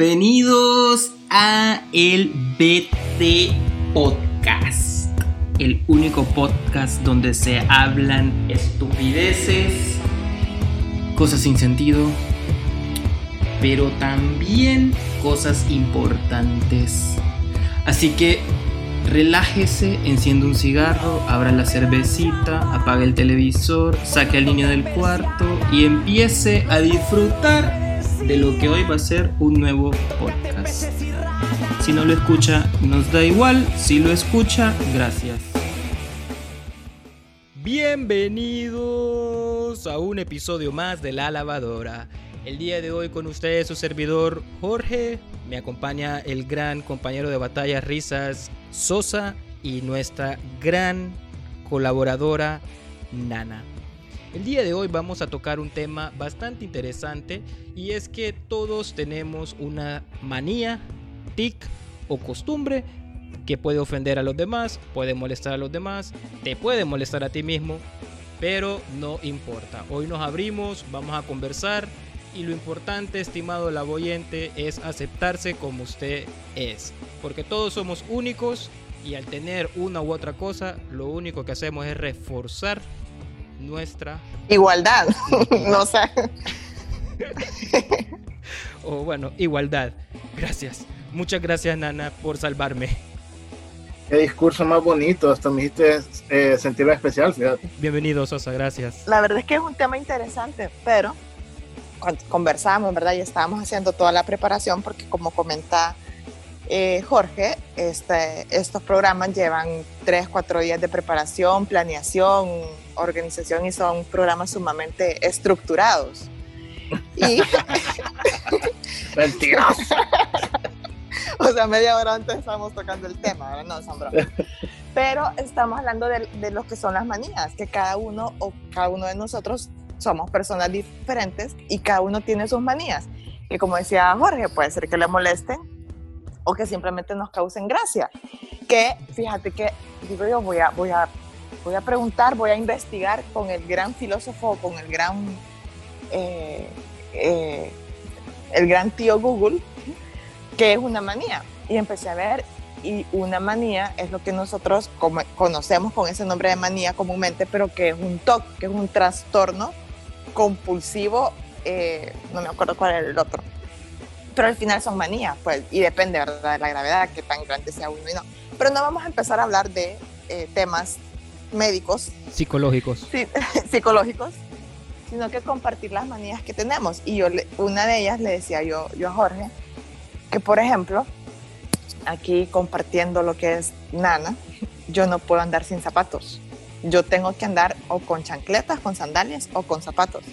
Bienvenidos a el BT Podcast, el único podcast donde se hablan estupideces, cosas sin sentido, pero también cosas importantes. Así que relájese, enciende un cigarro, abra la cervecita, apague el televisor, saque al niño del cuarto y empiece a disfrutar de lo que hoy va a ser un nuevo podcast. Si no lo escucha, nos da igual. Si lo escucha, gracias. Bienvenidos a un episodio más de La Lavadora. El día de hoy con ustedes su servidor Jorge. Me acompaña el gran compañero de batalla Risas Sosa y nuestra gran colaboradora Nana. El día de hoy vamos a tocar un tema bastante interesante y es que todos tenemos una manía, tic o costumbre que puede ofender a los demás, puede molestar a los demás, te puede molestar a ti mismo, pero no importa. Hoy nos abrimos, vamos a conversar y lo importante, estimado laboyente, es aceptarse como usted es, porque todos somos únicos y al tener una u otra cosa, lo único que hacemos es reforzar nuestra igualdad, no sé. o bueno, igualdad. Gracias. Muchas gracias, Nana, por salvarme. Qué discurso más bonito, hasta me hiciste eh, sentirme especial, fíjate. Bienvenido, Sosa, gracias. La verdad es que es un tema interesante, pero cuando conversamos, ¿verdad? Y estábamos haciendo toda la preparación porque como comenta eh, Jorge, este, estos programas llevan tres, cuatro días de preparación, planeación, organización y son programas sumamente estructurados. Y... o sea, media hora antes estábamos tocando el tema, ¿verdad? No, son bromas. Pero estamos hablando de, de lo que son las manías, que cada uno o cada uno de nosotros somos personas diferentes y cada uno tiene sus manías. Que como decía Jorge, puede ser que le molesten o que simplemente nos causen gracia. Que fíjate que, digo yo, voy a, voy a, voy a preguntar, voy a investigar con el gran filósofo, con el gran, eh, eh, el gran tío Google, qué es una manía. Y empecé a ver, y una manía es lo que nosotros conocemos con ese nombre de manía comúnmente, pero que es un TOC, que es un trastorno compulsivo, eh, no me acuerdo cuál era el otro pero al final son manías, pues, y depende, ¿verdad?, de la gravedad, que tan grande sea uno y no. Pero no vamos a empezar a hablar de eh, temas médicos. Psicológicos. Sí, psicológicos, sino que compartir las manías que tenemos. Y yo, una de ellas le decía yo, yo a Jorge, que por ejemplo, aquí compartiendo lo que es Nana, yo no puedo andar sin zapatos. Yo tengo que andar o con chancletas, con sandalias o con zapatos.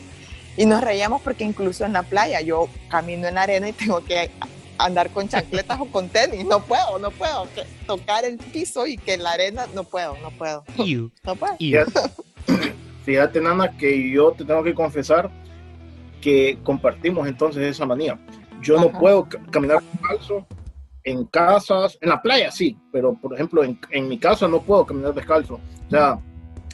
Y nos reíamos porque incluso en la playa yo camino en la arena y tengo que andar con chancletas o con tenis. No puedo, no puedo. tocar el piso y que la arena, no puedo, no puedo. No puedo. Fíjate, Nana, que yo te tengo que confesar que compartimos entonces esa manía. Yo no puedo caminar descalzo en casas, en la playa sí, pero por ejemplo en, en, mi casa no puedo caminar descalzo. O sea,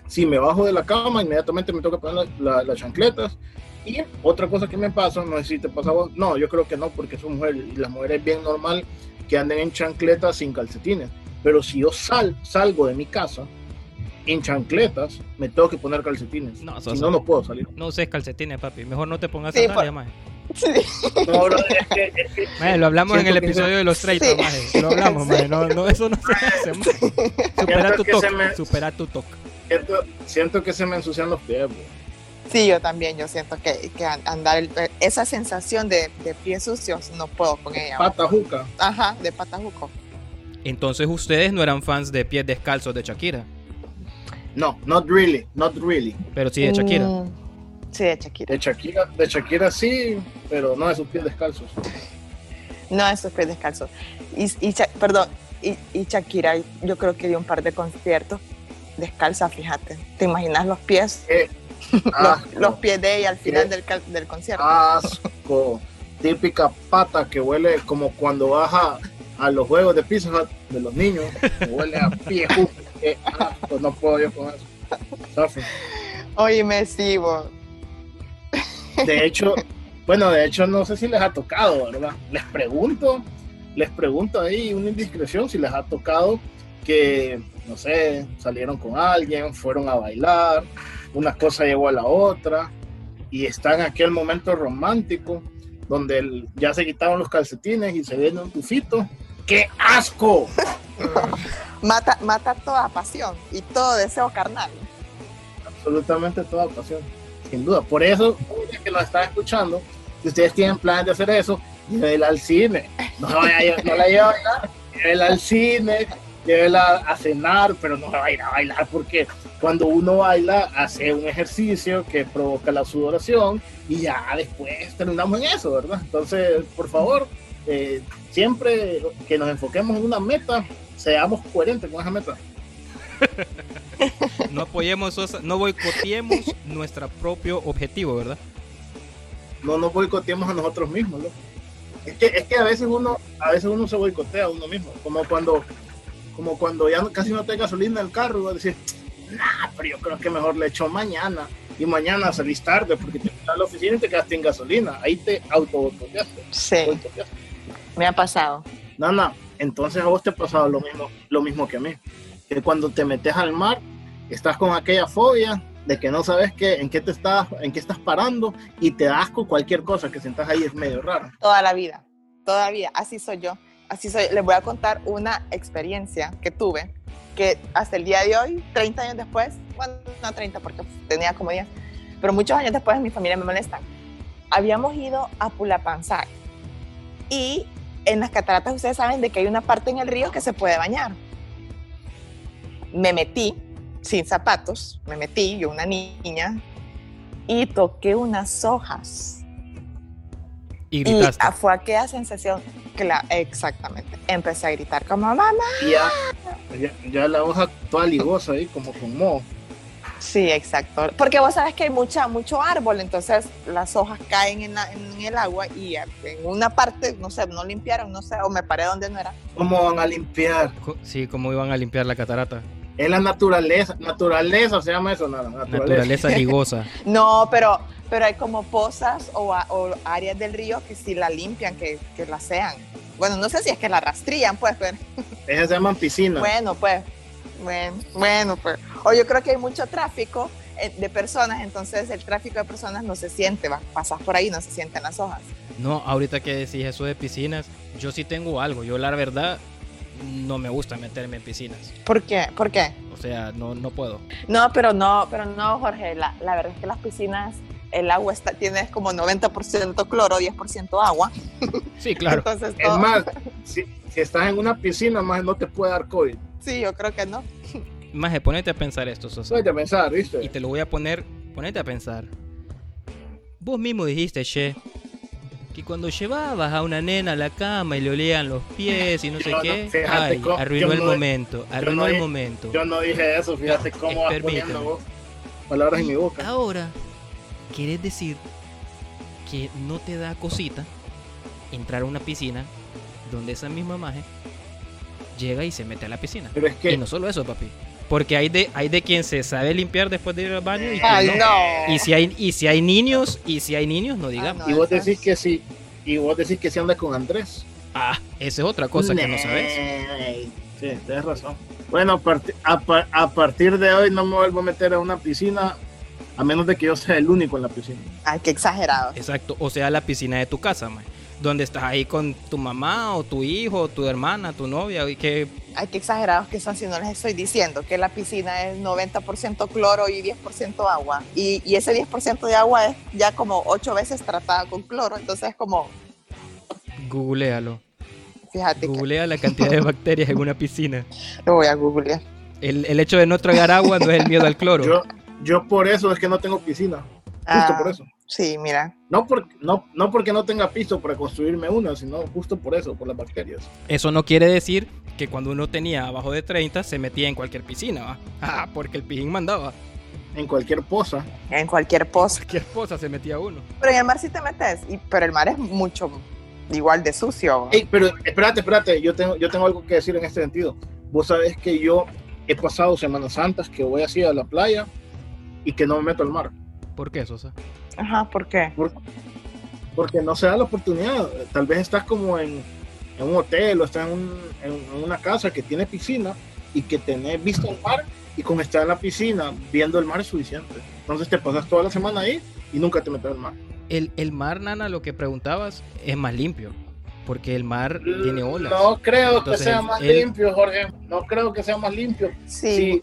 si me bajo de la cama, inmediatamente me toca poner las chancletas y otra cosa que me pasa, no sé si te pasa no, yo creo que no, porque son mujeres y las mujeres es bien normal que anden en chancletas sin calcetines. Pero si yo sal, salgo de mi casa en chancletas, me tengo que poner calcetines. No, si no, no puedo salir. No uses calcetines, papi. Mejor no te pongas sí, sandalias, más. Sí. No, lo hablamos en el episodio de los 30, sí. Lo hablamos, maje. No, no, eso no se hace, Supera tu toque. Me... Supera tu toque. Siento, siento, que se me ensucian los pies, bro. Sí, yo también, yo siento que, que andar, esa sensación de, de, pies sucios no puedo con ella. Patajuca. Ajá, de patajuco. Entonces ustedes no eran fans de pies descalzos de Shakira. No, not really, not really. Pero sí de Shakira. Mm, sí, de Shakira. De Shakira, de Shakira sí, pero no de sus pies descalzos. No de sus pies descalzos. Y, y perdón, y, y Shakira, yo creo que dio un par de conciertos descalza, fíjate. ¿Te imaginas los pies? Eh, los, pies de ella al final del, del concierto. Asco. Típica pata que huele como cuando baja a los juegos de Pizza de los niños, huele a pie no puedo yo con eso. Oye, me sigo. De hecho, Bueno, de hecho, no sé si les ha tocado, ¿verdad? Les pregunto, les pregunto ahí una indiscreción si les ha tocado que, no sé, salieron con alguien, fueron a bailar, una cosa llegó a la otra y está en aquel momento romántico donde ya se quitaron los calcetines y se viene un tufito. ¡Qué asco! mata, mata toda pasión y todo deseo carnal. Absolutamente toda pasión, sin duda. Por eso, que nos están escuchando, si ustedes tienen planes de hacer eso, llévela al cine. No, vaya, no la lleva a bailar, llévela al cine, llévela a cenar, pero no va a ir a bailar porque cuando uno baila hace un ejercicio que provoca la sudoración y ya después terminamos en eso, ¿verdad? Entonces, por favor, eh, siempre que nos enfoquemos en una meta, seamos coherentes con esa meta. no apoyemos, no boicoteemos nuestro propio objetivo, ¿verdad? No nos boicoteemos a nosotros mismos, ¿no? Es que, es que a veces uno, a veces uno se boicotea a uno mismo, como cuando, como cuando ya casi no te gasolina en el carro y vas a decir, nah, pero yo creo que mejor le echo mañana. Y mañana salís tarde porque te vas a la oficina y te quedaste en gasolina, ahí te auto Sí, me ha pasado. Nana, entonces a vos te ha pasado lo mismo, lo mismo que a mí, que cuando te metes al mar, estás con aquella fobia de que no sabes qué, en qué te estás, en qué estás parando y te das con cualquier cosa que sientas ahí es medio raro. Toda la vida, toda la vida, así soy yo, así soy. Les voy a contar una experiencia que tuve que hasta el día de hoy, 30 años después, bueno, no 30 porque tenía como 10, pero muchos años después mi familia me molesta. Habíamos ido a Pulapanzac y en las cataratas ustedes saben de que hay una parte en el río que se puede bañar. Me metí sin zapatos, me metí, yo una niña, y toqué unas hojas. Y gritaste. Y fue aquella sensación, la, exactamente. Empecé a gritar como mamá. Ya, ya, la hoja toda ligosa ahí, como con moho. Sí, exacto. Porque vos sabes que hay mucha, mucho árbol, entonces las hojas caen en, en, el agua y en una parte, no sé, no limpiaron, no sé, o me paré donde no era. ¿Cómo van a limpiar? Sí, ¿cómo iban a limpiar la catarata? Es la naturaleza, naturaleza se llama eso, nada. Naturaleza, naturaleza ligosa. no, pero, pero hay como pozas o, áreas del río que sí la limpian, que, que la sean. Bueno, no sé si es que la rastrillan, pues, pero... Esas se llaman piscinas. Bueno, pues, bueno, bueno, pues. O yo creo que hay mucho tráfico eh, de personas, entonces el tráfico de personas no se siente, pasas por ahí, no se sienten las hojas. No, ahorita que decís eso de piscinas, yo sí tengo algo. Yo la verdad no me gusta meterme en piscinas. ¿Por qué? ¿Por qué? O sea, no, no puedo. No, pero no, pero no, Jorge. La, la verdad es que las piscinas, el agua está, tiene como 90% cloro, 10% agua. Sí, claro. Entonces, Es más, si, si, estás en una piscina, más no te puede dar COVID. Sí, yo creo que no. Maje, ponete a pensar esto, Sosa. Ponete a pensar, ¿viste? Y te lo voy a poner, ponete a pensar. Vos mismo dijiste, Che, que cuando llevabas a una nena a la cama y le olían los pies y no sé qué, ay, arruinó el momento, arruinó el momento. Yo no dije eso, fíjate cómo vas poniendo vos palabras en mi boca. Ahora, ¿quieres decir que no te da cosita entrar a una piscina donde esa misma maje llega y se mete a la piscina? Pero es que... Y no solo eso, papi. Porque hay de, hay de quien se sabe limpiar después de ir al baño y, Ay, no. no. y si hay y si hay niños y si hay niños no digamos. Ah, no. y vos decís que sí, y vos decís que si andas con Andrés. Ah, esa es otra cosa que no sabes. Sí, tienes razón. Bueno, a, a, a, partir de hoy no me vuelvo a meter a una piscina a menos de que yo sea el único en la piscina. Ay, qué exagerado. Exacto, o sea, la piscina de tu casa, man donde estás ahí con tu mamá o tu hijo, o tu hermana, tu novia y que... Ay, qué exagerados que son si no les estoy diciendo que la piscina es 90% cloro y 10% agua. Y, y ese 10% de agua es ya como 8 veces tratada con cloro, entonces es como... Googlealo. Fíjate. Googlea que... la cantidad de bacterias en una piscina. Lo voy a googlear. El, el, hecho de no tragar agua no es el miedo al cloro. Yo, yo por eso es que no tengo piscina. Justo Ah, por eso. Sí, mira. No, por, no, no porque no tenga piso para construirme una, sino justo por eso, por las bacterias. Eso no quiere decir que cuando uno tenía abajo de 30 se metía en cualquier piscina, ¿va? Ah, porque el pijín mandaba. En cualquier poza. En cualquier poza. Cualquier poza se metía uno. Pero en el mar sí te metes, y, pero el mar es mucho igual de sucio. Ey, pero espérate, espérate, yo tengo, yo tengo algo que decir en este sentido. Vos sabés que yo he pasado Semanas Santas que voy así a la playa y que no me meto al mar. ¿Por qué, Sosa? Ajá, ¿por qué? Por, porque no se da la oportunidad. Tal vez estás como en, en un hotel o estás en, un- en una casa que tiene piscina y que tenés vista al mar y con estar en la piscina viendo el mar es suficiente. Entonces te pasas toda la semana ahí y nunca te metes al mar. El, el mar, Nana, lo que preguntabas, es más limpio. Porque el mar tiene olas. No creo Entonces, que sea más él- limpio, Jorge. No creo que sea más limpio. Sí. Sí,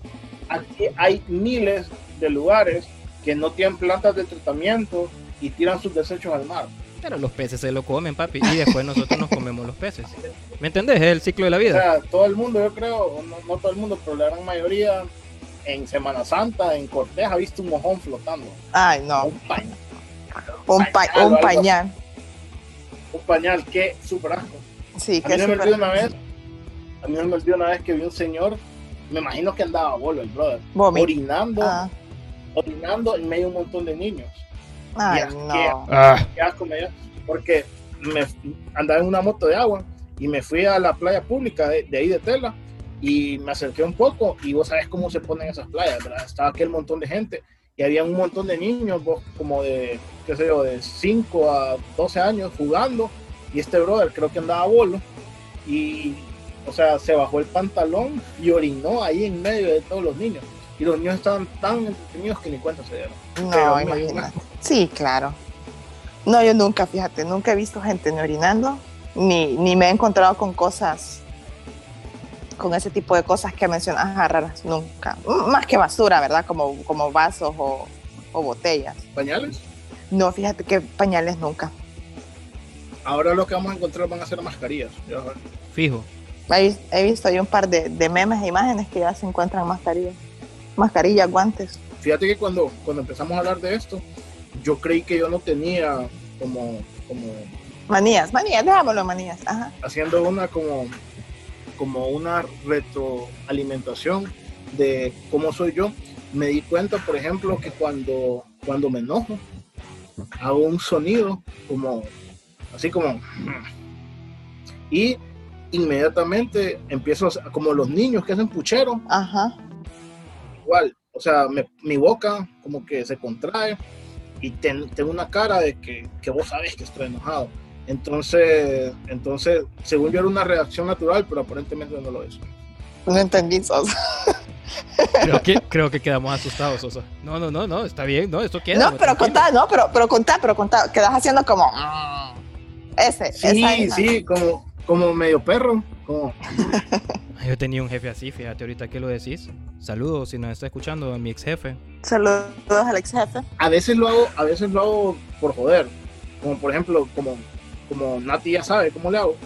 aquí hay miles de lugares que no tienen plantas de tratamiento y tiran sus desechos al mar. Pero los peces se lo comen, papi. Y después nosotros nos comemos los peces. ¿Me entendés? Es el ciclo de la O vida. sea, todo el mundo, yo creo, o no, no todo el mundo, pero la gran mayoría en Semana Santa, en Cortés, ha visto un mojón flotando. Ay, no. Un pañal, Un, pa- pañal o un pañal. un pañal, qué súper asco. Sí, A mí no me olvidó una vez, a mí no me olvidó una vez que vi un señor, me imagino que andaba a bolo el brother, Vomit. orinando, Ah, orinando en medio de un montón de niños. Ay, Ya, no. Ah, qué asco me dio, porque me andaba en una moto de agua y me fui a la playa pública de, de ahí de Tela y me acerqué un poco y vos sabes cómo se ponen esas playas, ¿verdad? Estaba aquel montón de gente y había un montón de niños, vos, como de, qué sé yo, de 5 a 12 años jugando y este brother creo que andaba a bolo y, o sea, se bajó el pantalón y orinó ahí en medio de todos los niños. Y los niños estaban tan entretenidos que ni cuenta se dieron. No, imagínate. Sí, claro. No, yo nunca, fíjate, nunca he visto gente ni orinando, ni, ni me he encontrado con cosas, con ese tipo de cosas que mencionas ah, raras, nunca. Más que basura, ¿verdad? Como, como vasos o, o botellas. ¿Pañales? No, fíjate que pañales nunca. Ahora lo que vamos a encontrar van a ser mascarillas. Fijo. He, he visto ahí un par de, de memes e imágenes que ya se encuentran mascarillas. Mascarillas, guantes. Fíjate que cuando, cuando empezamos a hablar de esto, yo creí que yo no tenía como, como Manías, manías, déjamelo manías. Ajá. haciendo una como, como una retroalimentación de cómo soy yo. Me di cuenta, por ejemplo, que cuando, cuando me enojo, hago un sonido como, así como, y inmediatamente empiezo a, como los niños que hacen puchero, Ajá. Igual, o sea, me- mi boca como que se contrae y ten- tengo una cara de que, que vos sabes que estoy enojado. Entonces, entonces, según yo era una reacción natural, pero aparentemente no lo es. No entendí, Sos. Creo que, creo que quedamos asustados, Sosa. No, no, no, no, está bien, no, esto queda. No, pero contá, no, pero, pero contá, pero contá. Quedas haciendo como. "Mm". Ese, Sí, esa sí, como, como medio perro, como, Yo tenía un jefe así, fíjate ahorita que lo decís. Saludos si nos está escuchando mi ex jefe. Saludos al ex jefe. a veces lo hago, a veces lo hago por joder, como por ejemplo, como, como Nati ya sabe cómo le hago,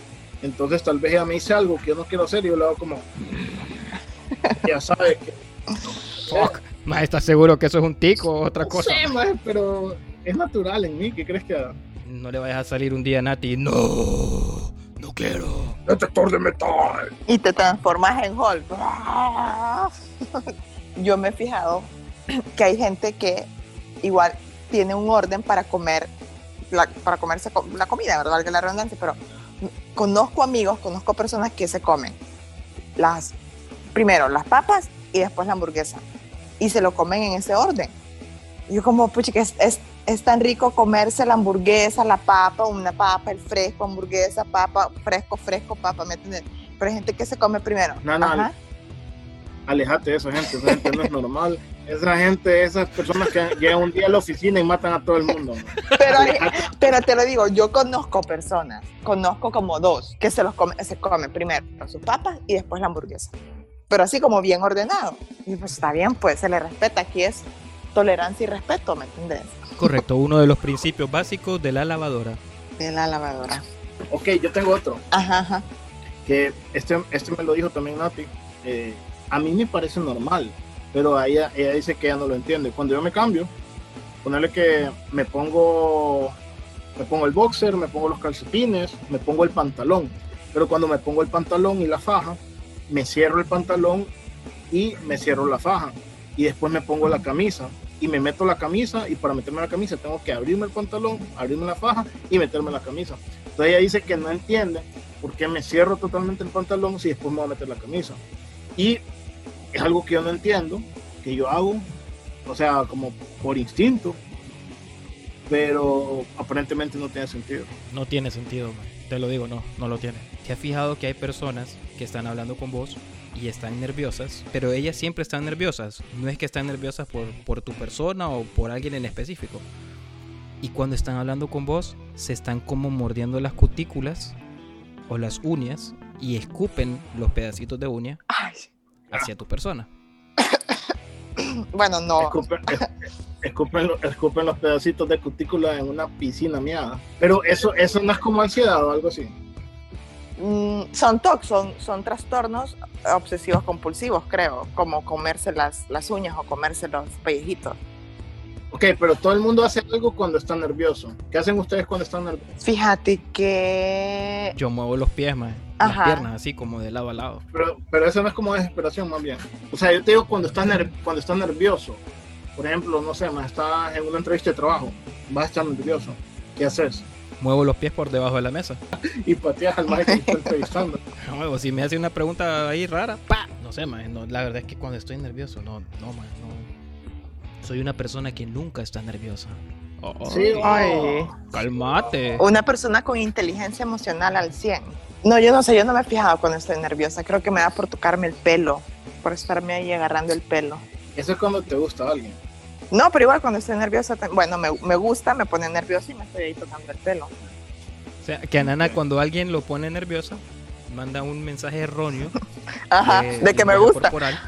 entonces tal vez ella me dice algo que yo no quiero hacer y yo le hago como, ya sabe que Fuck. Más, ¿estás seguro que eso es un tico o otra no cosa? sé, maje, pero es natural en mí, ¿qué crees que haga? No le vayas a salir un día, Nati. No, no quiero. Detector de metal. Y te transformas en Hulk. Yo me he fijado que hay gente que igual tiene un orden para comer, la- para comerse co- la comida, ¿verdad? Valga la redundancia, pero conozco amigos, conozco personas que se comen las, primero las papas y después la hamburguesa. Y se lo comen en ese orden. Yo como, pucha, que es, es, es tan rico comerse la hamburguesa, la papa, una papa, el fresco, hamburguesa, papa, fresco, fresco, papa, ¿me entiendes? Pero hay gente que se come primero. No, no, Ajá. Alejate de esa gente, esa gente no es normal. Esa gente, esas personas que llegan un día a la oficina y matan a todo el mundo. Pero, pero te lo digo, yo conozco personas, conozco como dos, que se los come, se comen primero sus papas y después la hamburguesa. Pero así como bien ordenado. Y pues está bien, pues se le respeta. Aquí es tolerancia y respeto, ¿me entiendes? Correcto, uno de los principios básicos de la lavadora. De la lavadora. Ok, yo tengo otro. Ajá, ajá. que este, este me lo dijo también Nati, eh, a mí me parece normal, pero ella, ella dice que ella no lo entiende. Cuando yo me cambio, ponerle que me pongo, me pongo el boxer, me pongo los calcetines, me pongo el pantalón, pero cuando me pongo el pantalón y la faja, me cierro el pantalón y me cierro la faja, y después me pongo la camisa. Y me meto la camisa y para meterme la camisa tengo que abrirme el pantalón, abrirme la faja y meterme la camisa. Entonces ella dice que no entiende por qué me cierro totalmente el pantalón si después me voy a meter la camisa. Y es algo que yo no entiendo, que yo hago, o sea, como por instinto. pero aparentemente no tiene sentido. No tiene sentido, man. te lo digo, no, no lo tiene. ¿Te has fijado que hay personas que están hablando con vos y están nerviosas, pero ellas siempre están nerviosas? No es que están nerviosas por, por tu persona o por alguien en específico. Y cuando están hablando con vos, se están como mordiendo las cutículas o las uñas y escupen los pedacitos de uña Ay, hacia tu persona. bueno, no. Escupen, es- escupen escupen los pedacitos de cutícula en una piscina miada. Pero eso, eso no es como ansiedad o algo así. Mm, son TOC, son, son trastornos obsesivos compulsivos, creo, como comerse las, las uñas o comerse los pellejitos. Ok, pero todo el mundo hace algo cuando está nervioso. ¿Qué hacen ustedes cuando están nerviosos? Fíjate que... Yo muevo los pies, man, las Ajá. piernas así como de lado a lado. Pero, pero eso no es como desesperación, más bien. O sea, yo te digo cuando estás, ner- cuando estás nervioso. Por ejemplo, no sé, más estás en una entrevista de trabajo. Vas a estar nervioso. ¿Qué haces? Muevo los pies por debajo de la mesa. Y pateas al maestro que está entrevistando. No, si me hace una pregunta ahí rara, ¡pa! No sé, man, no, la verdad es que cuando estoy nervioso, no, no, man, no. Soy una persona que nunca está nerviosa. Oh, Sí, Ay. Calmate. Una persona con inteligencia emocional al 100. No, yo no sé, yo no me he fijado cuando estoy nerviosa. Creo que me da por tocarme el pelo, por estarme ahí agarrando el pelo. Eso es cuando te gusta alguien. No, pero igual cuando estoy nerviosa, bueno, me, me gusta, me pone nerviosa y me estoy ahí tocando el pelo. O sea, que a Nana cuando alguien lo pone nerviosa, manda un mensaje erróneo. Ajá, de, que me gusta. corporal,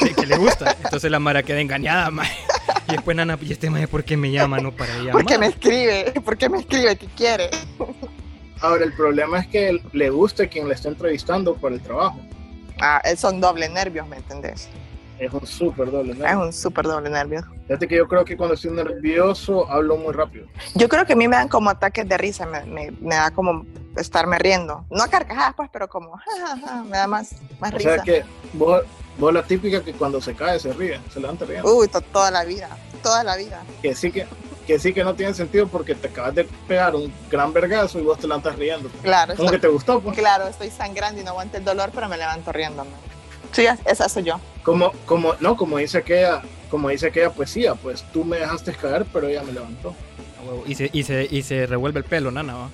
de que le gusta. Entonces la Mara queda engañada. Y después Nana, ¿y este maje por qué me llama? No para ella. ¿Por qué me escribe? ¿Por qué me escribe? ¿Qué quiere? Ahora, el problema es que le guste quien le está entrevistando por el trabajo. Ah, son doble nervios, ¿me entendés? Es un súper doble. ¿no? Es un súper doble nervio. Fíjate que yo creo que cuando estoy nervioso hablo muy rápido. Yo creo que a mí me dan como ataques de risa, me, me- me da como estarme riendo. No a carcajadas, pues, pero como, ja, ja, ja, me da más, más O risa. sea que vos, vos la típica que cuando se cae se ríe, se levanta riendo. Uy, to- toda la vida, toda la vida. Que sí que, que sí que no tiene sentido porque te acabas de pegar un gran vergazo y vos te levantas riendo. Claro, Como que estoy, te gustó, pues. claro, estoy sangrando y no aguanto el dolor, pero me levanto riéndome. Sí, es- esa soy yo. Como, como, no, como dice aquella, como dice aquella poesía, pues tú me dejaste caer, pero ella me levantó. Y se, y, se, y se revuelve el pelo, Nana, ¿va?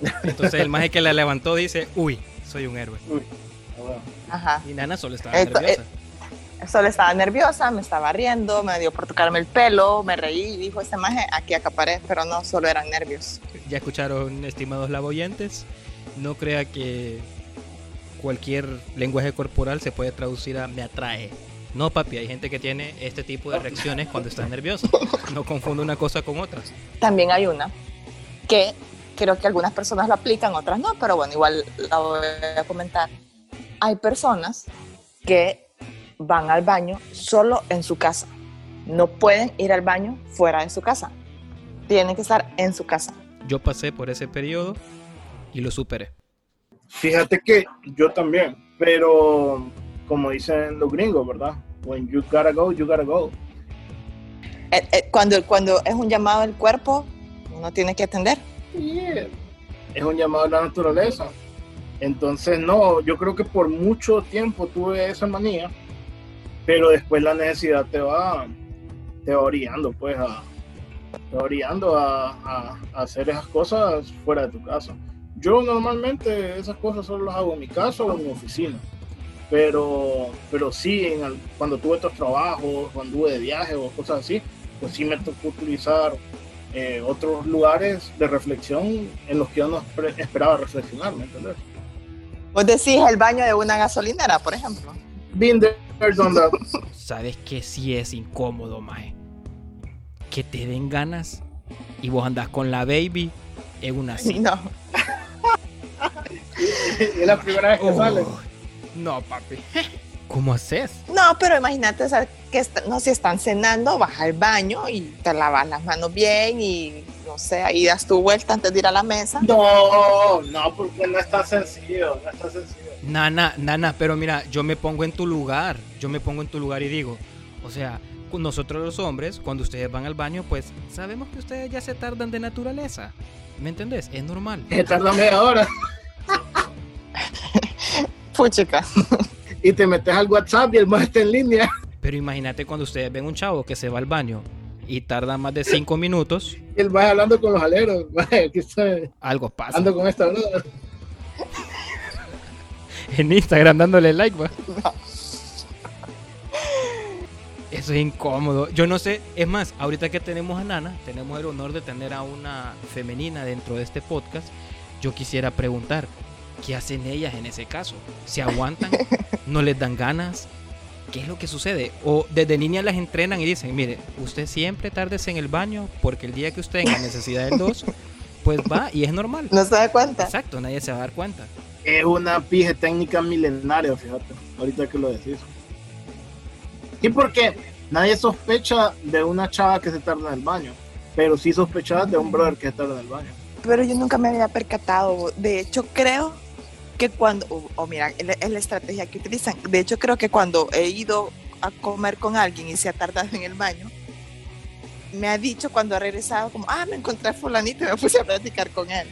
Entonces el maje que la levantó dice, uy, soy un héroe. Uy. Ajá. Y Nana solo estaba Esto- nerviosa. Solo estaba nerviosa, me estaba riendo, me dio por tocarme el pelo, me reí y dijo ese maje, aquí acaparé, pero no, solo eran nervios. Ya escucharon, estimados laboyentes. No crea que cualquier lenguaje corporal se puede traducir a me atrae. No, papi, hay gente que tiene este tipo de reacciones cuando está nervioso. No confundo una cosa con otra. También hay una que creo que algunas personas lo aplican, otras no, pero bueno, igual la voy a comentar. Hay personas que van al baño solo en su casa. No pueden ir al baño fuera de su casa. Tienen que estar en su casa. Yo pasé por ese periodo y lo superé. Fíjate que yo también, pero como dicen los gringos, ¿verdad? When you gotta go, you gotta go. Eh, eh, Cuando, cuando es un llamado del cuerpo, uno tiene que atender. Yeah. Es un llamado a la naturaleza. Entonces, no, yo creo que por mucho tiempo tuve esa manía, pero después la necesidad te va, te va orillando, pues, a, te va orillando a, a- a hacer esas cosas fuera de tu casa. Yo normalmente esas cosas solo las hago en mi casa o en mi oficina, pero, pero sí, en el- cuando tuve otros trabajos, cuando anduve de viaje o cosas así, pues sí me tocó utilizar eh, otros lugares de reflexión en los que yo no esper- esperaba reflexionar, ¿me entiendes? Vos decís el baño de una gasolinera, por ejemplo. Been there, done that. ¿Sabes que sí es incómodo, maje? Que te den ganas y vos andás con la baby en una Sí, cita. no. es la primera vez que Oh, sale. no, papi. ¿Cómo haces? No, pero imagínate o sea, que no, si están cenando, vas al baño y te lavas las manos bien y no sé, ahí das tu vuelta antes de ir a la mesa. No, no, porque no está sencillo, no está sencillo. Nana, nana, pero mira, yo me pongo en tu lugar. Yo me pongo en tu lugar y digo, o sea, nosotros los hombres, cuando ustedes van al baño, pues sabemos que ustedes ya se tardan de naturaleza. ¿Me entendés? Es normal. Que tarda media hora Puchica. y te metes al WhatsApp y el más está en línea. Pero imagínate cuando ustedes ven un chavo que se va al baño y tarda más de cinco minutos, Él va hablando con los aleros. Algo pasa. Ando con esta brother. En Instagram dándole like, va. Eso es incómodo. Yo no sé, es más, ahorita que tenemos a Nana, tenemos el honor de tener a una femenina dentro de este podcast. Yo quisiera preguntar, ¿qué hacen ellas en ese caso? ¿Se aguantan? ¿No les dan ganas? ¿Qué es lo que sucede? O desde niñas las entrenan y dicen, mire, usted siempre tardes en el baño porque el día que usted tenga necesidad del dos, pues va y es normal. No se da cuenta. Exacto, nadie se va a dar cuenta. Es una pije técnica milenaria, fíjate. Ahorita que lo decís. Y porque nadie sospecha de una chava que se tarda en el baño. Pero sí sospechas de un brother que se tarda en el baño. Pero yo nunca me había percatado. De hecho, creo que cuando, o, o mira, es la- es la estrategia que utilizan. De hecho, creo que cuando he ido a comer con alguien y se ha tardado en el baño, me ha dicho cuando ha regresado como, ah, me encontré a fulanito y me puse a platicar con él.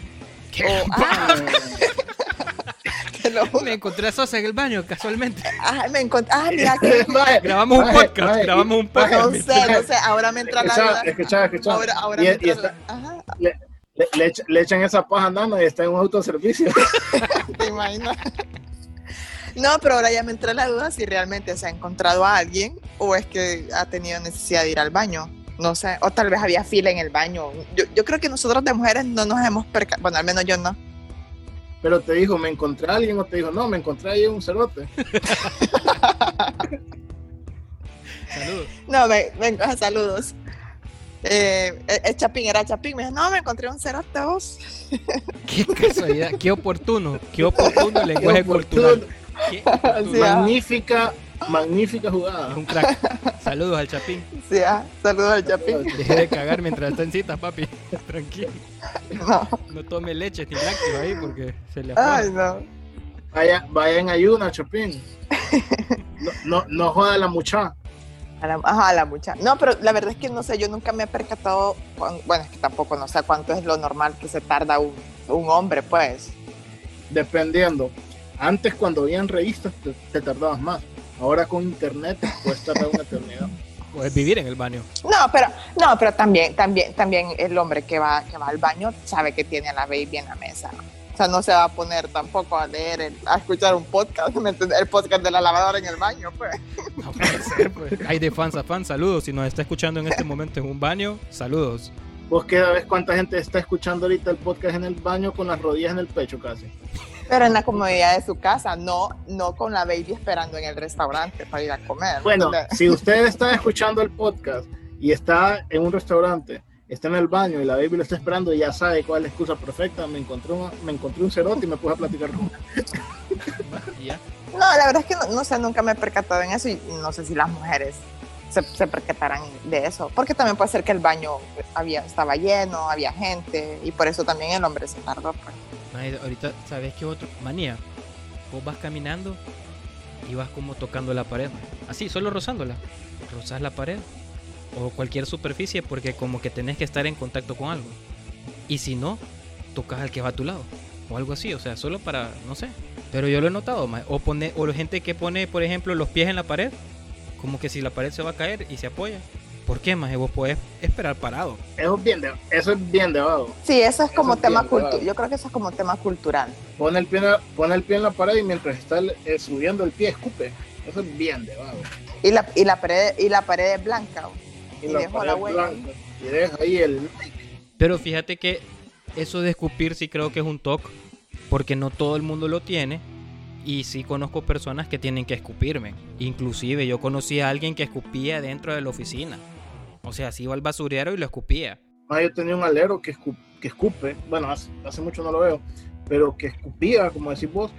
¿Qué? O, ah, lo. Me encontré a Sosa en el baño casualmente. Ah, me encontré, ah, mira que, Grabamos un podcast, grabamos un podcast. no sé, no sé, ahora me entra la Escucha, duda. escucha, escucha. Ahora, ahora Y- me y entra está- la- ajá, le, le echa- le echan esa paja a Nana y está en un autoservicio. ¿Te imaginas? No, pero ahora ya me entra la duda si realmente se ha encontrado a alguien o es que ha tenido necesidad de ir al baño. No sé, o tal vez había fila en el baño. Yo, yo creo que nosotros de mujeres no nos hemos percatado, bueno, al menos yo no. Pero te dijo, ¿me encontré a alguien? O te dijo, no, me encontré ahí un cerote. Saludos. No, me, venga, saludos. Eh, el Chapín era Chapín, me dijo, no, me encontré un cerote vos. Qué casualidad, qué oportuno, qué oportuno el lenguaje Qué cultural. oportuno. Sí, ah. Magnífica, magnífica Es jugada. un crack. Saludos al Chapín. Sí, ah, saludos al Chapín. Deje de cagar mientras está en cita, papi. Tranquilo. No, No tome leche ni lácteos ahí porque se le ay, afloja. no. Vaya, vaya en ayuna, Chapín. No, no, no joda a la mucha. A la, ajá, a la mucha. No, pero la verdad es que no sé, yo nunca me he percatado, bueno, es que tampoco no sé cuánto es lo normal que se tarda un, un hombre, pues. Dependiendo. Antes cuando habían revistas te, te tardabas más. Ahora con internet puedes tardar una eternidad. Puedes vivir en el baño. No, pero, no, pero también, también, también el hombre que va, que va al baño sabe que tiene a la baby en la mesa. Sea, no se va a poner tampoco a leer, el- a escuchar un podcast, el podcast de la lavadora en el baño, pues. No puede ser, pues. Hay de fans a fans. Saludos. Si nos está escuchando en este momento en un baño, saludos. Vos que sabes cuánta gente está escuchando ahorita el podcast en el baño con las rodillas en el pecho casi. Pero en la comodidad de su casa, no, no con la baby esperando en el restaurante para ir a comer. Bueno, si usted está escuchando el podcast y está en un restaurante, está en el baño y la baby lo está esperando, ya sabe cuál es la excusa perfecta. Me encontré, una- me encontré un cerote y me puse a platicar con él. Y. No, la verdad es que no, no sé, nunca me he percatado en eso y no sé si las mujeres se, se percatarán de eso. Porque también puede ser que el baño había, estaba lleno, había gente y por eso también el hombre se tardó. Pues. Ahorita, ¿sabes qué otro? Manía. Vos vas caminando y vas como tocando la pared. Así, solo rozándola. Rozas la pared o cualquier superficie porque como que tenés que estar en contacto con algo. Y si no, tocas al que va a tu lado. O algo así, o sea, solo para, no sé. Pero yo lo he notado, ma. O, pone, o la gente que pone, por ejemplo, los pies en la pared. Como que si la pared se va a caer y se apoya. ¿Por qué, más? Vos podés esperar parado. Eso es bien de, eso es bien de vago. Sí, eso es Eso como es tema cultural. Yo creo que eso es como tema cultural. Pone el pie en la, pone el pie en la pared y mientras está eh, subiendo el pie escupe. Eso es bien de vago. Y la, y la, pared, y la pared es blanca. Y, Y la dejó pared la huella. blanca. Y deja ahí el Pero fíjate que eso de escupir sí creo que es un toque, porque no todo el mundo lo tiene. Y sí conozco personas que tienen que escupirme. Inclusive yo conocí a alguien que escupía dentro de la oficina. O sea, se iba al basurero y lo escupía. Ah, yo tenía un alero que, que escupe, bueno, hace, hace mucho no lo veo, pero que escupía, como decís vos,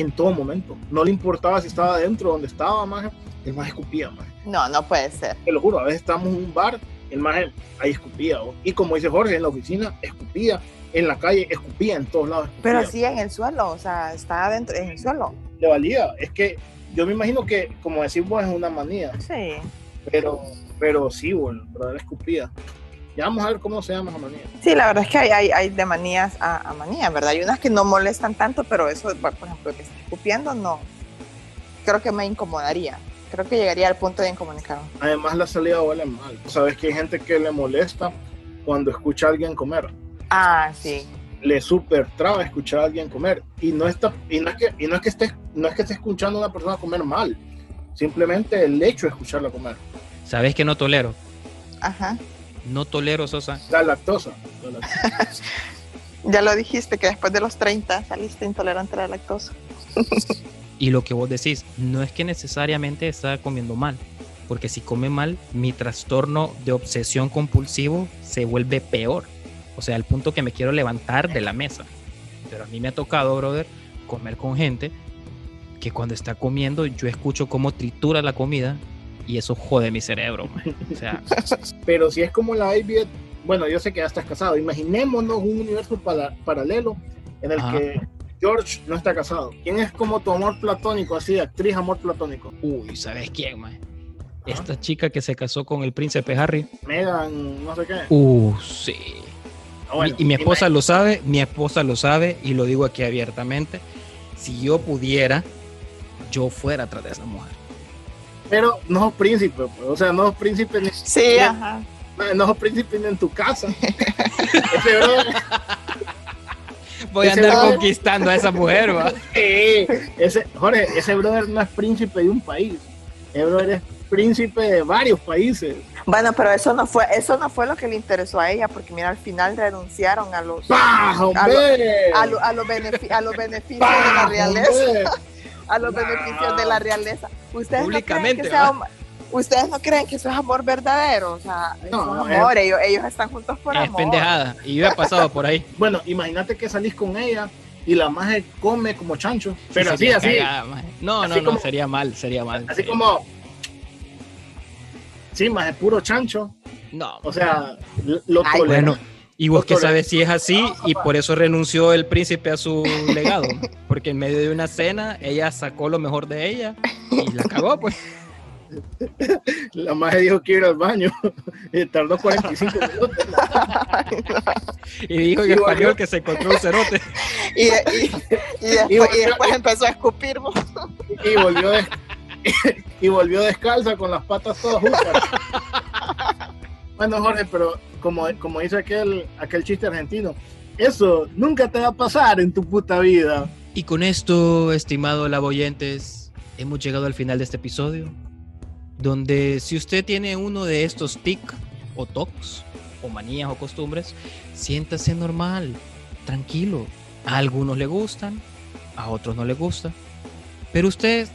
en todo momento. No le importaba si estaba dentro donde estaba, más el más escupía. No, no puede ser. Te lo juro, a veces estábamos en un bar, el más ahí escupía. ¿o? Y como dice Jorge, en la oficina escupía, en la calle escupía, en todos lados. escupía. Pero sí en el suelo, o sea, está adentro, en el suelo. Le valía. Es que yo me imagino que, como decís vos, es una manía, Sí. pero, pero sí, bueno, pero él escupía. Ya vamos a ver cómo se llama esa manía. Sí, la verdad es que hay, hay, hay de manías a, a manías, ¿verdad? Hay unas que no molestan tanto, pero eso, por ejemplo, que esté escupiendo, no. Creo que me incomodaría. Creo que llegaría al punto de incomunicado. Además, la salida huele mal. Sabes que hay gente que le molesta cuando escucha a alguien comer. Ah, sí. Le super traba escuchar a alguien comer. Y no, está, y no, es, que, y no, es, que esté, no es que esté escuchando a una persona comer mal. Simplemente el hecho de escucharla comer. ¿Sabes que no tolero? Ajá. No tolero, Sosa. La lactosa. La lactosa. Ya lo dijiste que después de los 30 saliste intolerante a la lactosa. Y lo que vos decís, no es que necesariamente está comiendo mal, porque si come mal, mi trastorno de obsesión compulsivo se vuelve peor. O sea, al punto que me quiero levantar de la mesa. Pero a mí me ha tocado, brother, comer con gente que cuando está comiendo yo escucho cómo tritura la comida y eso jode mi cerebro. O sea, Pero si es como la Ivy, bueno, yo sé que ya estás casado. Imaginémonos un universo para- paralelo en el Ajá. que George no está casado. ¿Quién es como tu amor platónico, así de actriz amor platónico? uy, ¿sabes quién, man? Esta chica que se casó con el príncipe Harry. Megan, no sé qué. Uh, sí. Ah, bueno, y, y mi esposa lo sabe, mi esposa lo sabe y lo digo aquí abiertamente. Si yo pudiera, yo fuera atrás de esa mujer. Pero no sos príncipe, pues. o sea, no sos príncipe ni, Sí, ajá. no, sos príncipe ni en tu casa. Ese brother, Voy a Ese andar brother- conquistando a esa mujer, va. eh, ese, Jorge, ese brother no es príncipe de un país. Ese brother es príncipe de varios países. Bueno, pero eso no fue, eso no fue lo que le interesó a ella, porque mira, al final renunciaron a los a, lo- a los benefi- a los beneficios ¡Pah, de la realeza, hombre! a los beneficios de la realeza. Ustedes no creen Públicamente, que sea Ustedes no creen que eso es amor verdadero, o sea, No, es amor, ellos, ellos están juntos por Es amor. pendejada. Y yo he pasado por ahí. Bueno, imagínate que salís con ella y la maje come como chancho. Pero así, Sería así. cagada, no, Así no, no, como- sería mal, sería mal. Así sí. como. Sí, maje, puro chancho. No. O sea, lo Ay. Bueno, y vos que sabes si es así, y por eso renunció el príncipe a su legado. Porque en medio de una cena, ella sacó lo mejor de ella y la cagó, pues. La maje dijo que iba al baño. y tardó 45 minutos. Y dijo en español que se encontró un cerote. Y, y- y después, y volvió- después empezó a escupir. ¿no? Y volvió, y volvió descalza con las patas todas juntas. Bueno, Jorge, pero como, como dice aquel, aquel chiste argentino, eso nunca te va a pasar en tu puta vida. Y con esto, estimado Laboyentes, hemos llegado al final de este episodio. Donde si usted tiene uno de estos tic o tocs, o manías o costumbres, siéntase normal, tranquilo. A algunos le gustan, a otros no le gusta. Pero usted,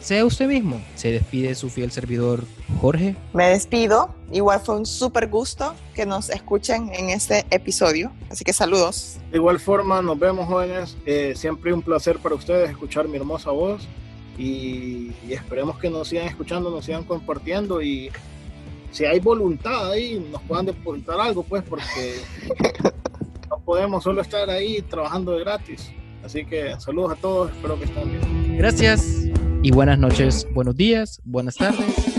sea usted mismo. Se despide su fiel servidor Jorge. Me despido. Igual fue un súper gusto que nos escuchen en este episodio. Así que saludos. De igual forma, nos vemos jóvenes. Eh, siempre un placer para ustedes escuchar mi hermosa voz. Y, y esperemos que nos sigan escuchando, nos sigan compartiendo. Y si hay voluntad ahí, nos puedan depositar algo, pues, porque no podemos solo estar ahí trabajando de gratis. Así que saludos a todos, espero que estén bien. Gracias y buenas noches, buenos días, buenas tardes.